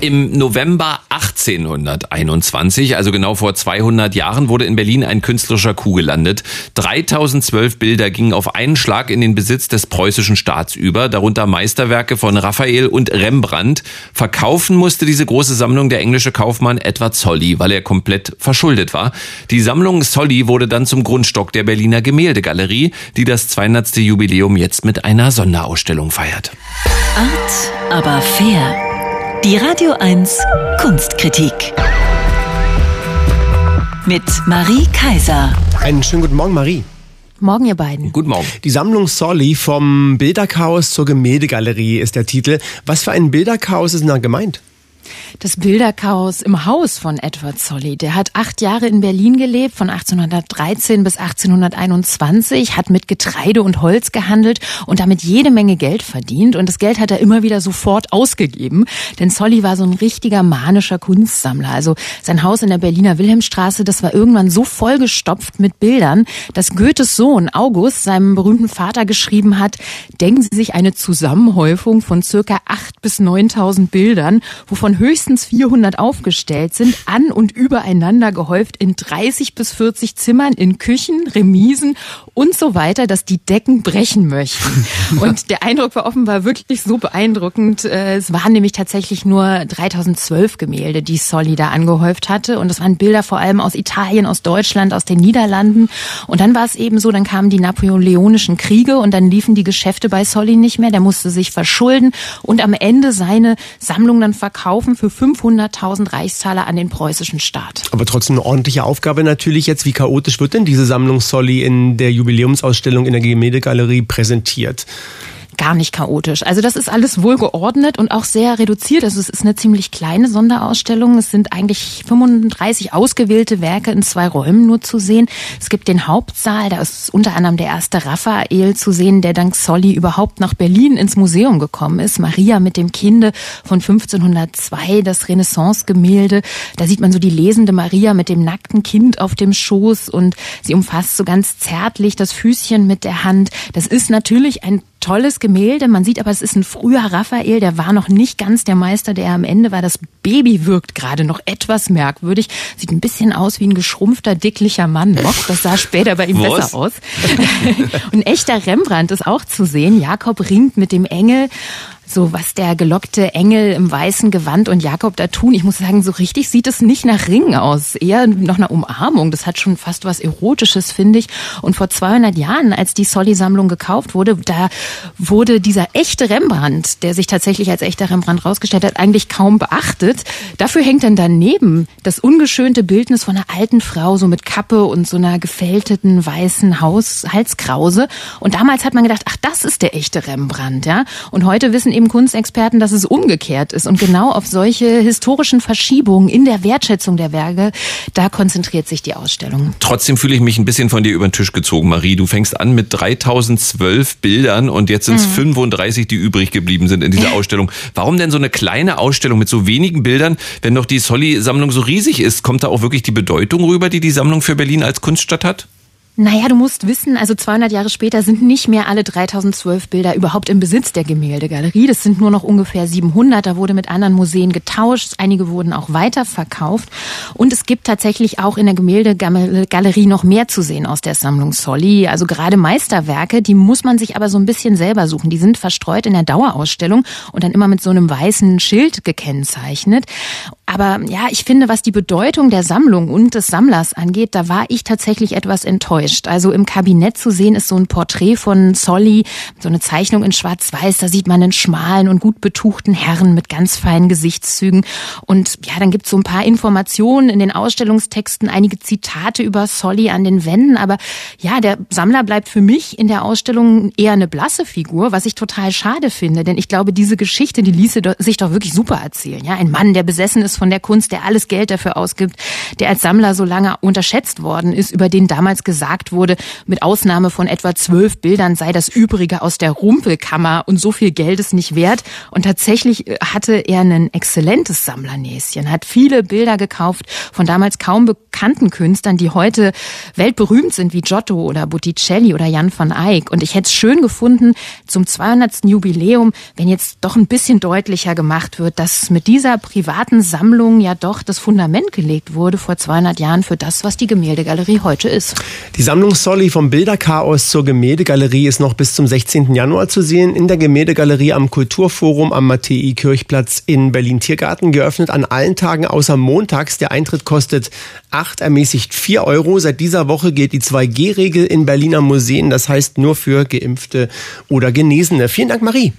Im November 1821, also genau vor 200 Jahren, wurde in Berlin ein künstlerischer Coup gelandet. 3012 Bilder gingen auf einen Schlag in den Besitz des preußischen Staats über, darunter Meisterwerke von Raphael und Rembrandt. Verkaufen musste diese große Sammlung der englische Kaufmann Edward Solly, weil er komplett verschuldet war. Die Sammlung Solly wurde dann zum Grundstock der Berliner Gemäldegalerie, die das 200. Jubiläum jetzt mit einer Sonderausstellung feiert. Art, aber fair. Die Radio 1 Kunstkritik. Mit Marie Kaiser. Einen schönen guten Morgen, Marie. Morgen, ihr beiden. Guten Morgen. Die Sammlung Solly vom Bilderchaos zur Gemäldegalerie ist der Titel. Was für ein Bilderchaos ist denn da gemeint? Das Bilderchaos im Haus von Edward Solly. Der hat acht Jahre in Berlin gelebt, von 1813 bis 1821, hat mit Getreide und Holz gehandelt und damit jede Menge Geld verdient. Und das Geld hat er immer wieder sofort ausgegeben. Denn Solly war so ein richtiger manischer Kunstsammler. Also sein Haus in der Berliner Wilhelmstraße, das war irgendwann so vollgestopft mit Bildern, dass Goethes Sohn August seinem berühmten Vater geschrieben hat, denken Sie sich eine Zusammenhäufung von circa acht bis neuntausend Bildern, wovon höchstens 400 aufgestellt sind, an und übereinander gehäuft in 30 bis 40 Zimmern, in Küchen, Remisen und so weiter, dass die Decken brechen möchten. Und der Eindruck war offenbar wirklich so beeindruckend. Äh, es waren nämlich tatsächlich nur 3012 Gemälde, die Solly da angehäuft hatte. Und das waren Bilder vor allem aus Italien, aus Deutschland, aus den Niederlanden. Und dann war es eben so, dann kamen die napoleonischen Kriege und dann liefen die Geschäfte bei Solly nicht mehr. Der musste sich verschulden und am Ende seine Sammlung dann verkaufen verkaufen für 500.000 Reichstaler an den preußischen Staat. Aber trotzdem eine ordentliche Aufgabe natürlich jetzt. Wie chaotisch wird denn diese Sammlung Solly in der Jubiläumsausstellung in der Gemäldegalerie präsentiert? Gar nicht chaotisch. Also das ist alles wohl geordnet und auch sehr reduziert. Also es ist eine ziemlich kleine Sonderausstellung. Es sind eigentlich 35 ausgewählte Werke in zwei Räumen nur zu sehen. Es gibt den Hauptsaal, da ist unter anderem der erste Raphael zu sehen, der dank Solly überhaupt nach Berlin ins Museum gekommen ist. Maria mit dem Kinde von 1502, das Renaissance-Gemälde. Da sieht man so die lesende Maria mit dem nackten Kind auf dem Schoß und sie umfasst so ganz zärtlich das Füßchen mit der Hand. Das ist natürlich ein tolles Gemälde. Man sieht aber, es ist ein früher Raphael, der war noch nicht ganz der Meister, der am Ende war. Das Baby wirkt gerade noch etwas merkwürdig. Sieht ein bisschen aus wie ein geschrumpfter, dicklicher Mann noch. Das sah später bei ihm Was? besser aus. Und ein echter Rembrandt ist auch zu sehen. Jakob ringt mit dem Engel so was der gelockte Engel im weißen Gewand und Jakob da tun. Ich muss sagen, so richtig sieht es nicht nach Ringen aus, eher nach einer Umarmung. Das hat schon fast was Erotisches, finde ich. Und vor 200 Jahren, als die Solly-Sammlung gekauft wurde, da wurde dieser echte Rembrandt, der sich tatsächlich als echter Rembrandt rausgestellt hat, eigentlich kaum beachtet. Dafür hängt dann daneben das ungeschönte Bildnis von einer alten Frau, so mit Kappe und so einer gefälteten weißen Haus Halskrause. Und damals hat man gedacht, ach, das ist der echte Rembrandt, ja. Und heute wissen eben Kunstexperten, dass es umgekehrt ist. Und genau auf solche historischen Verschiebungen in der Wertschätzung der Werke, da konzentriert sich die Ausstellung. Trotzdem fühle ich mich ein bisschen von dir über den Tisch gezogen, Marie. Du fängst an mit 3012 Bildern und jetzt sind es mhm. 35, die übrig geblieben sind in dieser Ausstellung. Warum denn so eine kleine Ausstellung mit so wenigen Bildern, wenn doch die Solly-Sammlung so riesig ist? Kommt da auch wirklich die Bedeutung rüber, die die Sammlung für Berlin als Kunststadt hat? Naja, du musst wissen, also 200 Jahre später sind nicht mehr alle 3012 Bilder überhaupt im Besitz der Gemäldegalerie. Das sind nur noch ungefähr 700. Da wurde mit anderen Museen getauscht. Einige wurden auch weiterverkauft. Und es gibt tatsächlich auch in der Gemäldegalerie noch mehr zu sehen aus der Sammlung Solly. Also gerade Meisterwerke, die muss man sich aber so ein bisschen selber suchen. Die sind verstreut in der Dauerausstellung und dann immer mit so einem weißen Schild gekennzeichnet. Aber ja, ich finde, was die Bedeutung der Sammlung und des Sammlers angeht, da war ich tatsächlich etwas enttäuscht. Also im Kabinett zu sehen ist so ein Porträt von Solly, so eine Zeichnung in Schwarz-Weiß. Da sieht man einen schmalen und gut betuchten Herrn mit ganz feinen Gesichtszügen. Und ja, dann gibt es so ein paar Informationen in den Ausstellungstexten, einige Zitate über Solly an den Wänden. Aber ja, der Sammler bleibt für mich in der Ausstellung eher eine blasse Figur, was ich total schade finde. Denn ich glaube, diese Geschichte, die ließe sich doch wirklich super erzählen. Ja, ein Mann, der besessen ist von der Kunst, der alles Geld dafür ausgibt, der als Sammler so lange unterschätzt worden ist, über den damals gesagt wurde, mit Ausnahme von etwa zwölf Bildern sei das Übrige aus der Rumpelkammer und so viel Geld ist nicht wert. Und tatsächlich äh, hatte er ein exzellentes Sammlernäschen, hat viele Bilder gekauft von damals kaum bekannten Künstlern, die heute weltberühmt sind, wie Giotto oder Botticelli oder Jan van Eyck. Und ich hätte es schön gefunden, zum 200. Jubiläum, wenn jetzt doch ein bisschen deutlicher gemacht wird, dass mit dieser privaten Sammlung ja doch das Fundament gelegt wurde vor 200 Jahren für das, was die Gemäldegalerie heute ist. Die Sammlung Solly vom Bilderchaos zur Gemäldegalerie ist noch bis zum 16. Januar zu sehen in der Gemäldegalerie am Kulturforum am Mattei-Kirchplatz in Berlin-Tiergarten geöffnet an allen Tagen außer montags. Der Eintritt kostet 8, ermäßigt 4 Euro. Seit dieser Woche gilt die 2G-Regel in Berliner Museen, das heißt nur für Geimpfte oder Genesene. Vielen Dank, Marie.